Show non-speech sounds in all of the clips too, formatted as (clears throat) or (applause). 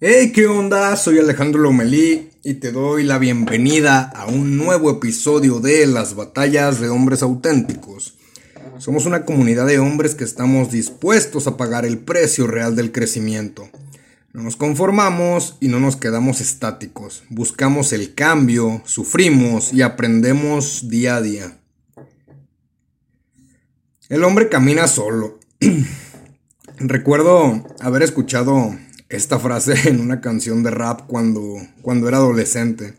Hey, ¿qué onda? Soy Alejandro Lomelí y te doy la bienvenida a un nuevo episodio de Las Batallas de Hombres Auténticos. Somos una comunidad de hombres que estamos dispuestos a pagar el precio real del crecimiento. No nos conformamos y no nos quedamos estáticos. Buscamos el cambio, sufrimos y aprendemos día a día. El hombre camina solo. (clears throat) Recuerdo haber escuchado esta frase (laughs) en una canción de rap cuando, cuando era adolescente.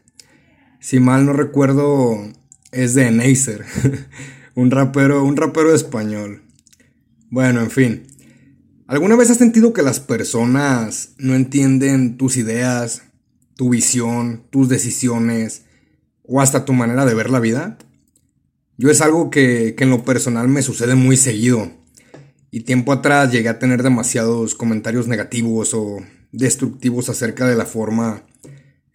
Si mal no recuerdo, es de Neisser, (laughs) un rapero, un rapero español. Bueno, en fin. ¿Alguna vez has sentido que las personas no entienden tus ideas, tu visión, tus decisiones o hasta tu manera de ver la vida? Yo es algo que, que en lo personal me sucede muy seguido. Y tiempo atrás llegué a tener demasiados comentarios negativos o destructivos acerca de la forma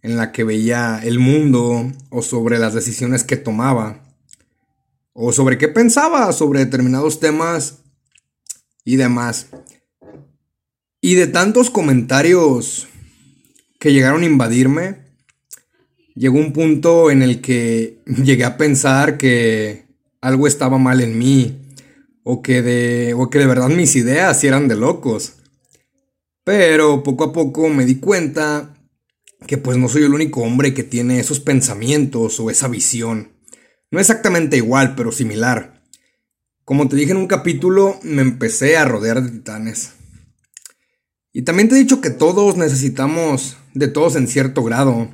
en la que veía el mundo o sobre las decisiones que tomaba o sobre qué pensaba sobre determinados temas y demás. Y de tantos comentarios que llegaron a invadirme, llegó un punto en el que (laughs) llegué a pensar que algo estaba mal en mí o que de, o que de verdad mis ideas eran de locos. Pero poco a poco me di cuenta que pues no soy el único hombre que tiene esos pensamientos o esa visión. No exactamente igual, pero similar. Como te dije en un capítulo, me empecé a rodear de titanes. Y también te he dicho que todos necesitamos de todos en cierto grado.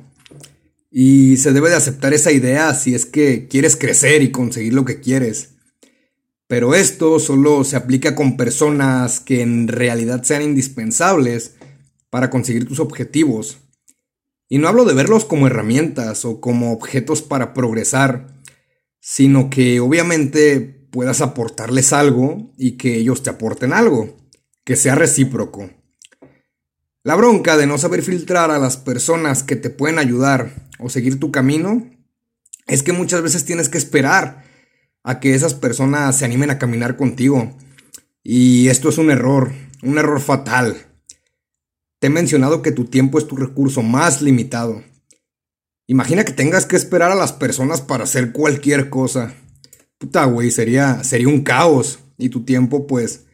Y se debe de aceptar esa idea si es que quieres crecer y conseguir lo que quieres. Pero esto solo se aplica con personas que en realidad sean indispensables para conseguir tus objetivos. Y no hablo de verlos como herramientas o como objetos para progresar, sino que obviamente puedas aportarles algo y que ellos te aporten algo, que sea recíproco. La bronca de no saber filtrar a las personas que te pueden ayudar o seguir tu camino es que muchas veces tienes que esperar a que esas personas se animen a caminar contigo. Y esto es un error, un error fatal. Te he mencionado que tu tiempo es tu recurso más limitado. Imagina que tengas que esperar a las personas para hacer cualquier cosa. Puta, güey, sería, sería un caos. Y tu tiempo, pues,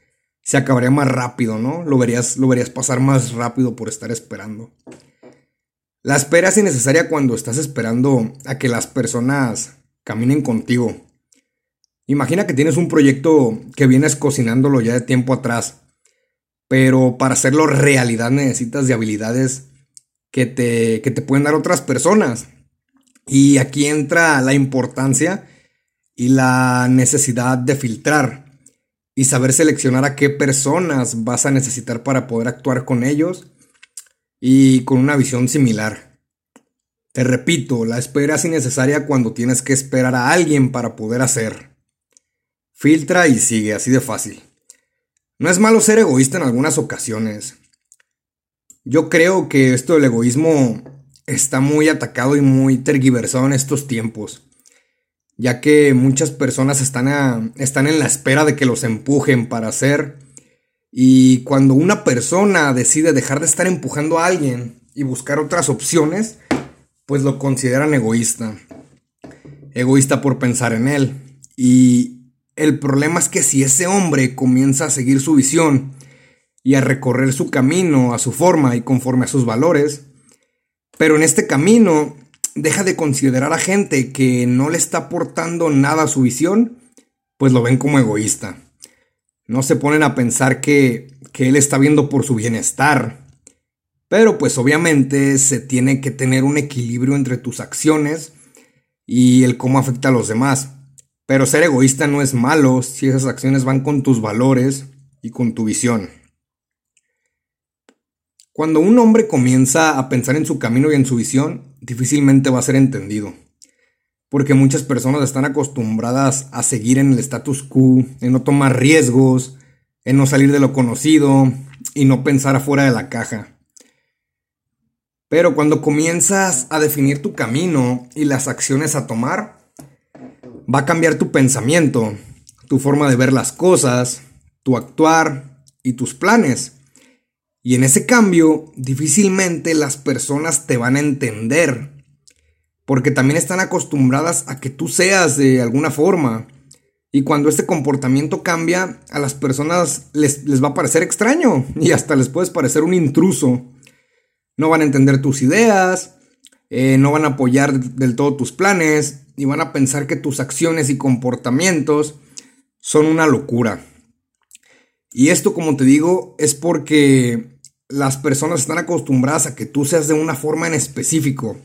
se acabaría más rápido, ¿no? Lo verías, lo verías pasar más rápido por estar esperando. La espera es innecesaria cuando estás esperando a que las personas caminen contigo. Imagina que tienes un proyecto que vienes cocinándolo ya de tiempo atrás, pero para hacerlo realidad necesitas de habilidades que te, que te pueden dar otras personas. Y aquí entra la importancia y la necesidad de filtrar y saber seleccionar a qué personas vas a necesitar para poder actuar con ellos y con una visión similar. Te repito, la espera es innecesaria cuando tienes que esperar a alguien para poder hacer. Filtra y sigue, así de fácil. No es malo ser egoísta en algunas ocasiones. Yo creo que esto del egoísmo está muy atacado y muy tergiversado en estos tiempos, ya que muchas personas están, están en la espera de que los empujen para hacer, y cuando una persona decide dejar de estar empujando a alguien y buscar otras opciones, pues lo consideran egoísta. Egoísta por pensar en él. Y el problema es que si ese hombre comienza a seguir su visión y a recorrer su camino a su forma y conforme a sus valores, pero en este camino deja de considerar a gente que no le está aportando nada a su visión, pues lo ven como egoísta. No se ponen a pensar que, que él está viendo por su bienestar. Pero pues obviamente se tiene que tener un equilibrio entre tus acciones y el cómo afecta a los demás. Pero ser egoísta no es malo si esas acciones van con tus valores y con tu visión. Cuando un hombre comienza a pensar en su camino y en su visión, difícilmente va a ser entendido. Porque muchas personas están acostumbradas a seguir en el status quo, en no tomar riesgos, en no salir de lo conocido y no pensar afuera de la caja. Pero cuando comienzas a definir tu camino y las acciones a tomar, va a cambiar tu pensamiento, tu forma de ver las cosas, tu actuar y tus planes. Y en ese cambio, difícilmente las personas te van a entender. Porque también están acostumbradas a que tú seas de alguna forma. Y cuando este comportamiento cambia, a las personas les, les, va a parecer extraño (laughs) y hasta les puedes parecer un intruso. No van a entender tus ideas, eh, no van a apoyar del todo tus planes y van a pensar que tus acciones y comportamientos son una locura. Y esto, como te digo, es porque las personas están acostumbradas a que tú seas de una forma en específico.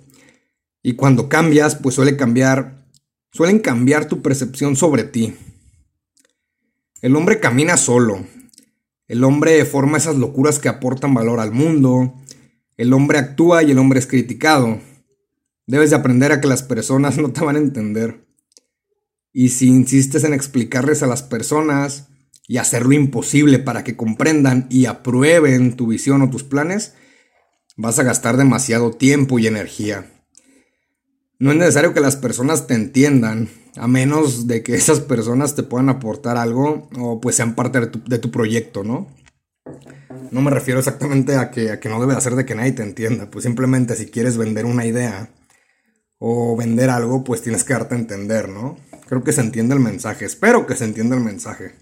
Y cuando cambias, pues suele cambiar, suelen cambiar tu percepción sobre ti. El hombre camina solo. El hombre forma esas locuras que aportan valor al mundo. El hombre actúa y el hombre es criticado. Debes de aprender a que las personas (laughs) no te van a entender. Y si insistes en explicarles a las personas y hacer lo imposible para que comprendan y aprueben tu visión o tus planes, vas a gastar demasiado tiempo y energía. No es necesario que las personas te entiendan, a menos de que esas personas te puedan aportar algo o pues sean parte de tu, proyecto, ¿no? No me refiero exactamente a que, a que no debe hacer de que nadie te entienda, pues simplemente si quieres vender una idea, o vender algo, pues tienes que darte a entender, ¿no? Creo que se entiende el mensaje, espero que se entienda el mensaje.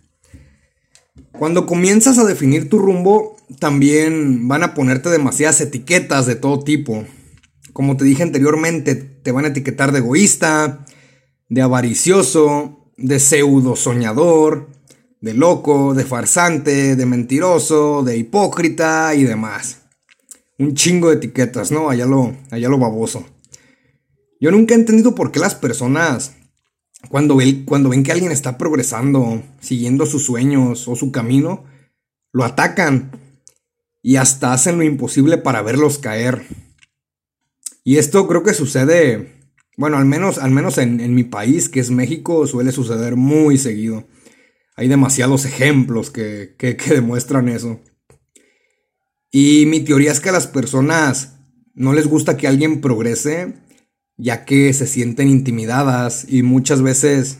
Cuando comienzas a definir tu rumbo, también van a ponerte demasiadas etiquetas de todo tipo. Como te dije anteriormente, te van a etiquetar de egoísta, de avaricioso, de pseudo soñador, de loco, de farsante, de mentiroso, de hipócrita y demás. Un chingo de etiquetas, ¿no? Allá lo, allá lo baboso. Yo nunca he entendido por qué las personas, cuando, ven, cuando ven que alguien está progresando, siguiendo sus sueños o su camino, lo atacan y hasta hacen lo imposible para verlos caer. Y esto creo que sucede, bueno, al menos, al menos en, mi país, que es México, suele suceder muy seguido. Hay demasiados ejemplos que, que, que demuestran eso. Y mi teoría es que a las personas no les gusta que alguien progrese ya que se sienten intimidadas y muchas veces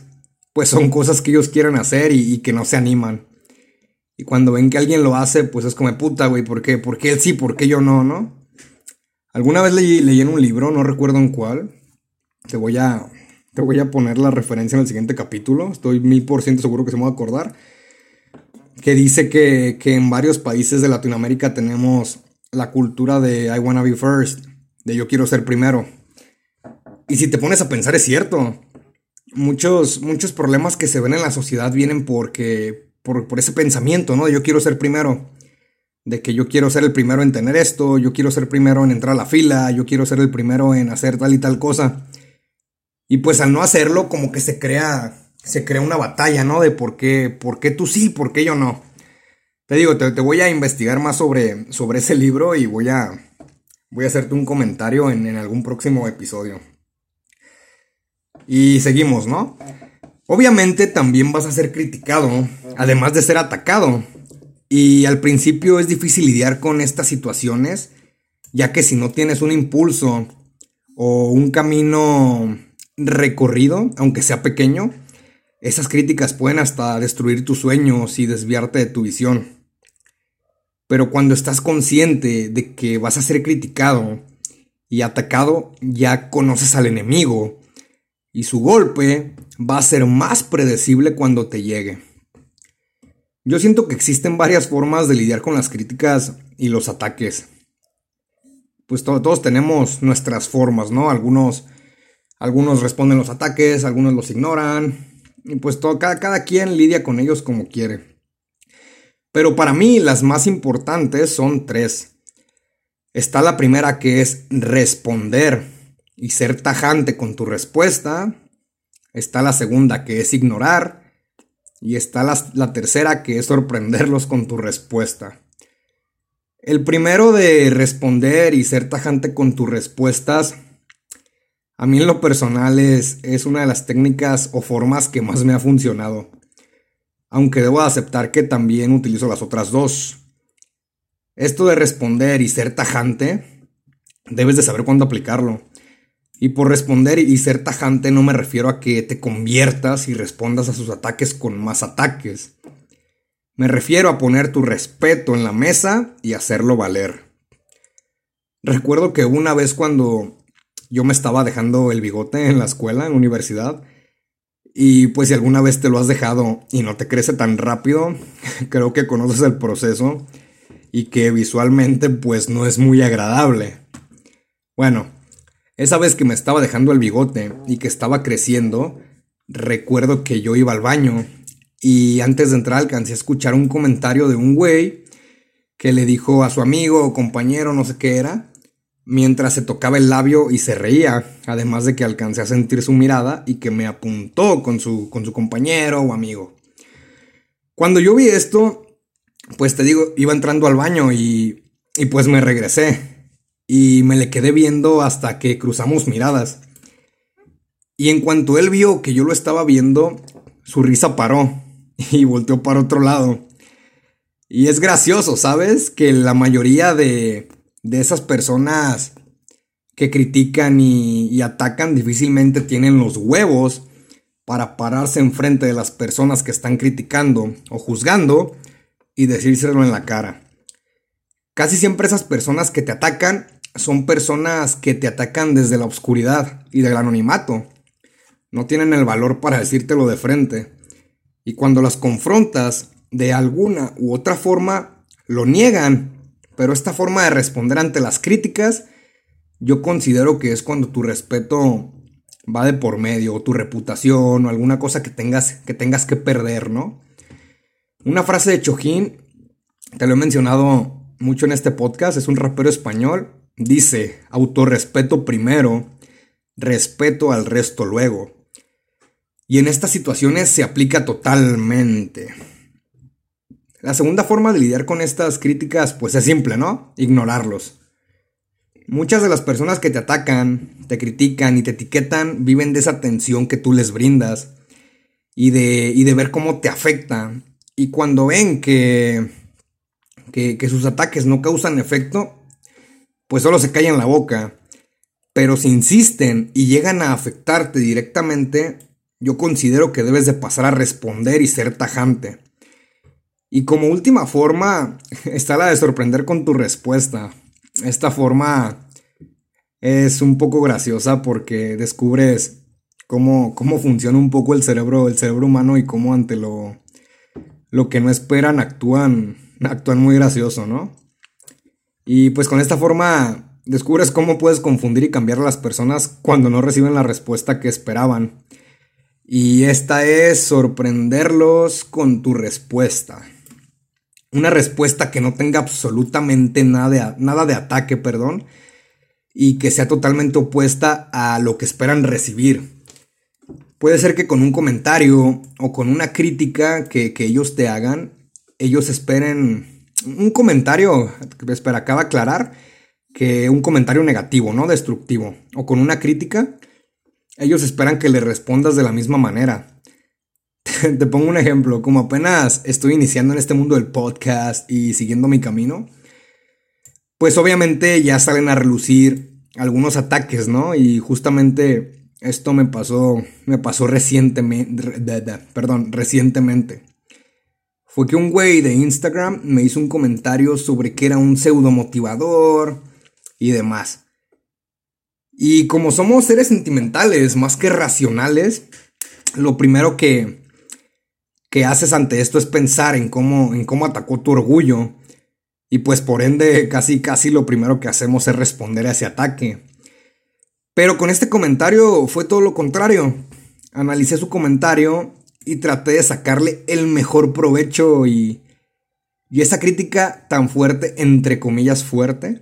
pues son cosas que ellos quieren hacer y, que no se animan. Y cuando ven que alguien lo hace, pues es como puta, güey, ¿por qué? ¿Por qué él sí? ¿Por qué yo no, no? Alguna vez leí, leí en un libro, no recuerdo en cuál. Te voy a, te voy a poner la referencia en el siguiente capítulo. Estoy mil por ciento seguro que se me va a acordar. Que dice que, que en varios países de Latinoamérica tenemos la cultura de I wanna be first, de yo quiero ser primero. Y si te pones a pensar, es cierto. Muchos, muchos problemas que se ven en la sociedad vienen porque, por, ese pensamiento, ¿no? De yo quiero ser primero. De que yo quiero ser el primero en tener esto, yo quiero ser primero en entrar a la fila, yo quiero ser el primero en hacer tal y tal cosa. Y pues al no hacerlo, como que se crea, se crea una batalla, ¿no? De por qué, por qué tú sí, por qué yo no. Te digo, te, voy a investigar más sobre, sobre ese libro y voy a, voy a hacerte un comentario en algún próximo episodio. Y seguimos, ¿no? Obviamente también vas a ser criticado, además de ser atacado. Y al principio es difícil lidiar con estas situaciones, ya que si no tienes un impulso o un camino recorrido, aunque sea pequeño, esas críticas pueden hasta destruir tus sueños y desviarte de tu visión. Pero cuando estás consciente de que vas a ser criticado y atacado, ya conoces al enemigo y su golpe va a ser más predecible cuando te llegue. Yo siento que existen varias formas de lidiar con las críticas y los ataques. Pues todos tenemos nuestras formas, ¿no? Algunos, algunos responden los ataques, algunos los ignoran. Y pues todo, cada, cada quien lidia con ellos como quiere. Pero para mí las más importantes son tres. Está la primera que es responder y ser tajante con tu respuesta. Está la segunda que es ignorar. Y está la, tercera que es sorprenderlos con tu respuesta. El primero de responder y ser tajante con tus respuestas, a mí en lo personal es, es una de las técnicas o formas que más me ha funcionado. Aunque debo aceptar que también utilizo las otras dos. Esto de responder y ser tajante, debes de saber cuándo aplicarlo. Y por responder y ser tajante no me refiero a que te conviertas y respondas a sus ataques con más ataques, Me refiero a poner tu respeto en la mesa y hacerlo valer. Recuerdo que una vez cuando yo me estaba dejando el bigote en la escuela, en la universidad, y pues si alguna vez te lo has dejado y no te crece tan rápido, (laughs) creo que conoces el proceso y que visualmente pues no es muy agradable. Bueno, esa vez que me estaba dejando el bigote y que estaba creciendo, recuerdo que yo iba al baño y antes de entrar alcancé a escuchar un comentario de un güey que le dijo a su amigo o compañero, no sé qué era, mientras se tocaba el labio y se reía, además de que alcancé a sentir su mirada y que me apuntó con su, con su compañero o amigo. Cuando yo vi esto, pues te digo, iba entrando al baño y, y pues me regresé y me le quedé viendo hasta que cruzamos miradas. Y en cuanto él vio que yo lo estaba viendo, su risa paró (laughs) y volteó para otro lado. Y es gracioso, ¿sabes? Que la mayoría de, de esas personas que critican y, atacan difícilmente tienen los huevos para pararse enfrente de las personas que están criticando o juzgando y decírselo en la cara. Casi siempre esas personas que te atacan son personas que te atacan desde la oscuridad y del anonimato. No tienen el valor para decírtelo de frente. Y cuando las confrontas de alguna u otra forma, lo niegan pero esta forma de responder ante las críticas, yo considero que es cuando tu respeto va de por medio, o tu reputación, o alguna cosa que tengas que, tengas que perder, ¿no? Una frase de Chojín, te lo he mencionado mucho en este podcast, es un rapero español, dice, autorrespeto primero, respeto al resto luego. Y en estas situaciones se aplica totalmente. La segunda forma de lidiar con estas críticas pues es simple, ¿no? Ignorarlos. Muchas de las personas que te atacan, te critican y te etiquetan viven de esa tensión que tú les brindas y de, de ver cómo te afecta. Y cuando ven que, que, que sus ataques no causan efecto, pues solo se callan la boca. Pero si insisten y llegan a afectarte directamente, yo considero que debes de pasar a responder y ser tajante. Y como última forma (laughs) está la de sorprender con tu respuesta. Esta forma es un poco graciosa porque descubres cómo, cómo funciona un poco el cerebro, el cerebro humano y cómo ante lo, lo que no esperan actúan, (laughs) actúan muy gracioso, ¿no? Y pues con esta forma descubres cómo puedes confundir y cambiar a las personas cuando no reciben la respuesta que esperaban. Y esta es sorprenderlos con tu respuesta una respuesta que no tenga absolutamente nada de, nada de ataque, perdón, y que sea totalmente opuesta a lo que esperan recibir. Puede ser que con un comentario o con una crítica que, ellos te hagan, ellos esperen un comentario, espera, acaba aclarar que un comentario negativo, ¿no? Destructivo. O con una crítica, ellos esperan que le respondas de la misma manera. (laughs) te pongo un ejemplo, como apenas estoy iniciando en este mundo del podcast y siguiendo mi camino, pues obviamente ya salen a relucir algunos ataques, ¿no? Y justamente esto me pasó, me pasó recientemente, perdón, recientemente. Fue que un güey de Instagram me hizo un comentario sobre que era un pseudo motivador y demás. Y como somos seres sentimentales más que racionales, lo primero que, que haces ante esto es pensar en cómo, en cómo atacó tu orgullo. Y pues por ende casi casi lo primero que hacemos es responder a ese ataque. Pero con este comentario fue todo lo contrario. Analicé su comentario y traté de sacarle el mejor provecho y, y esa crítica tan fuerte, entre comillas fuerte,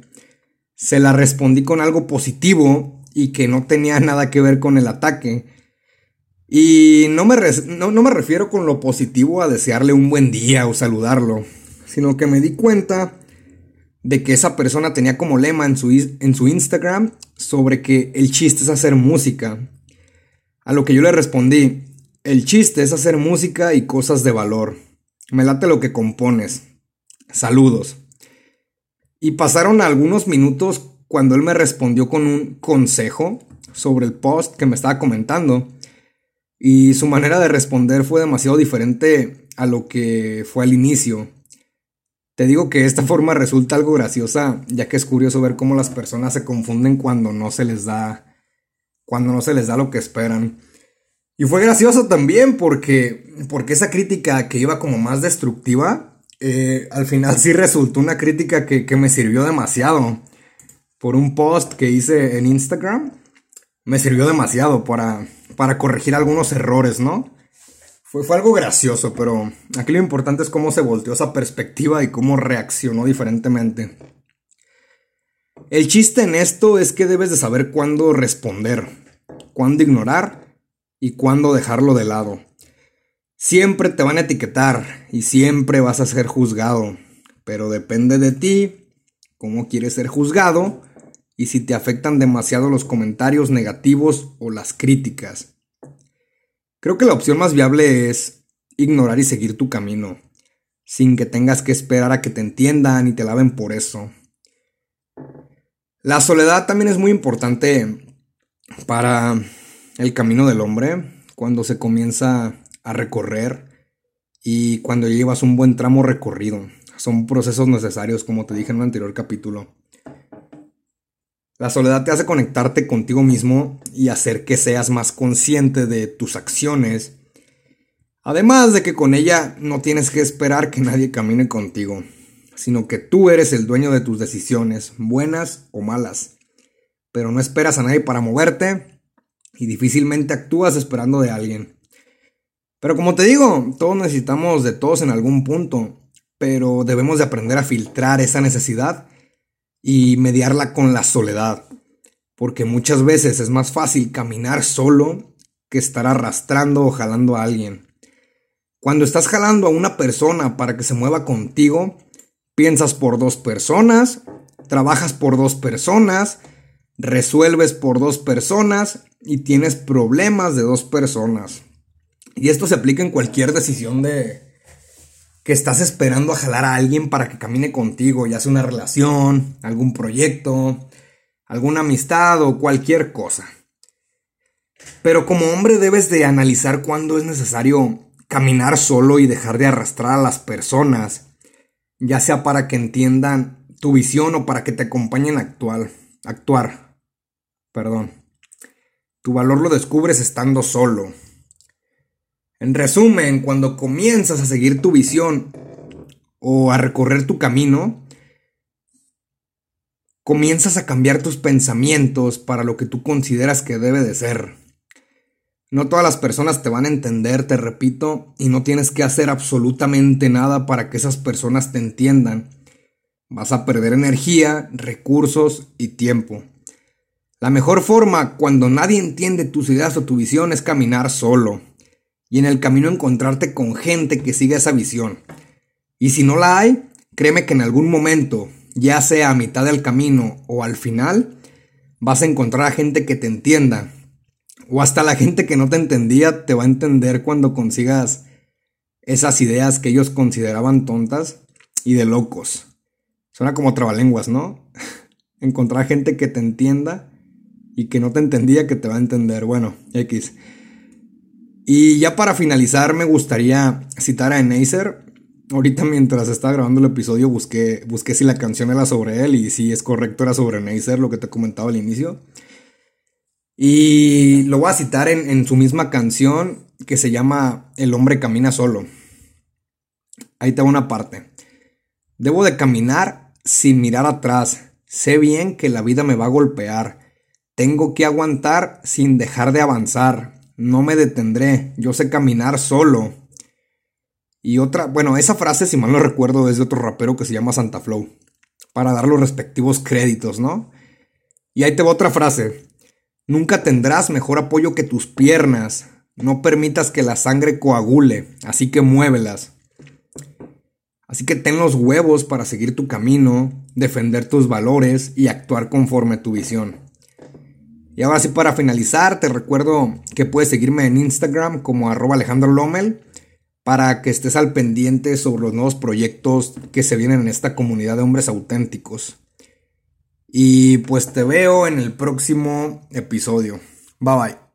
se la respondí con algo positivo y que no tenía (laughs) nada que ver con el ataque y no me, no, me refiero con lo positivo a desearle un buen día o saludarlo, sino que me di cuenta de que esa persona tenía como lema en su, en su Instagram sobre que el chiste es hacer música. A lo que yo le respondí, el chiste es hacer música y cosas de valor. Me late lo que compones. Saludos. Y pasaron algunos minutos cuando él me respondió con un consejo sobre el post que me estaba comentando. Y su manera de responder fue demasiado diferente a lo que fue al inicio. Te digo que esta forma resulta algo graciosa, ya que es curioso ver cómo las personas se confunden cuando no se les da cuando no se les da lo que esperan. Y fue gracioso también porque porque esa crítica que iba como más destructiva, eh, al final sí resultó una crítica que, que me sirvió demasiado. Por un post que hice en Instagram, me sirvió demasiado para, para corregir algunos errores, ¿no? Fue, fue algo gracioso, pero aquí lo importante es cómo se volteó esa perspectiva y cómo reaccionó diferentemente. El chiste en esto es que debes de saber cuándo responder, cuándo ignorar y cuándo dejarlo de lado. Siempre te van a etiquetar y siempre vas a ser juzgado, pero depende de ti cómo quieres ser juzgado y si te afectan demasiado los comentarios negativos o las críticas. Creo que la opción más viable es ignorar y seguir tu camino, sin que tengas que esperar a que te entiendan y te laven por eso. La soledad también es muy importante para el camino del hombre, cuando se comienza a recorrer y cuando llevas un buen tramo recorrido. Son procesos necesarios, como te dije en un anterior capítulo. La soledad te hace conectarte contigo mismo y hacer que seas más consciente de tus acciones. Además de que con ella no tienes que esperar que nadie camine contigo, sino que tú eres el dueño de tus decisiones, buenas o malas. Pero no esperas a nadie para moverte y difícilmente actúas esperando de alguien. Pero como te digo, todos necesitamos de todos en algún punto, pero debemos de aprender a filtrar esa necesidad y mediarla con la soledad, porque muchas veces es más fácil caminar solo que estar arrastrando o jalando a alguien. Cuando estás jalando a una persona para que se mueva contigo, piensas por dos personas, trabajas por dos personas, resuelves por dos personas y tienes problemas de dos personas. Y esto se aplica en cualquier decisión de, que estás esperando a jalar a alguien para que camine contigo, ya sea una relación, algún proyecto, alguna amistad o cualquier cosa. Pero como hombre debes de analizar cuándo es necesario caminar solo y dejar de arrastrar a las personas, ya sea para que entiendan tu visión o para que te acompañen a actuar. actuar. Perdón. Tu valor lo descubres estando solo, en resumen, cuando comienzas a seguir tu visión o a recorrer tu camino, comienzas a cambiar tus pensamientos para lo que tú consideras que debe de ser. No todas las personas te van a entender, te repito, y no tienes que hacer absolutamente nada para que esas personas te entiendan. Vas a perder energía, recursos y tiempo. La mejor forma cuando nadie entiende tus ideas o tu visión es caminar solo y en el camino encontrarte con gente que siga esa visión. Y si no la hay, créeme que en algún momento, ya sea a mitad del camino o al final, vas a encontrar a gente que te entienda. O hasta la gente que no te entendía te va a entender cuando consigas esas ideas que ellos consideraban tontas y de locos. Suena como trabalenguas, ¿no? (laughs) encontrar gente que te entienda y que no te entendía que te va a entender. Bueno, X. Y ya para finalizar, me gustaría citar a Neisser. Ahorita mientras estaba grabando el episodio busqué, busqué si la canción era sobre él y si es correcto era sobre Neisser, lo que te comentaba al inicio. Y lo voy a citar en, en su misma canción que se llama El hombre camina solo. Ahí te va una parte. Debo de caminar sin mirar atrás. Sé bien que la vida me va a golpear. Tengo que aguantar sin dejar de avanzar. No me detendré, yo sé caminar solo. Y otra, bueno, esa frase, si mal no recuerdo, es de otro rapero que se llama Santa Flow. Para dar los respectivos créditos, ¿no? Y ahí te va otra frase. Nunca tendrás mejor apoyo que tus piernas. No permitas que la sangre coagule, así que muévelas. Así que ten los huevos para seguir tu camino, defender tus valores y actuar conforme a tu visión. Y ahora sí, para finalizar, te recuerdo que puedes seguirme en Instagram como arroba Alejandro Lomel para que estés al pendiente sobre los nuevos proyectos que se vienen en esta comunidad de hombres auténticos. Y pues te veo en el próximo episodio. Bye bye.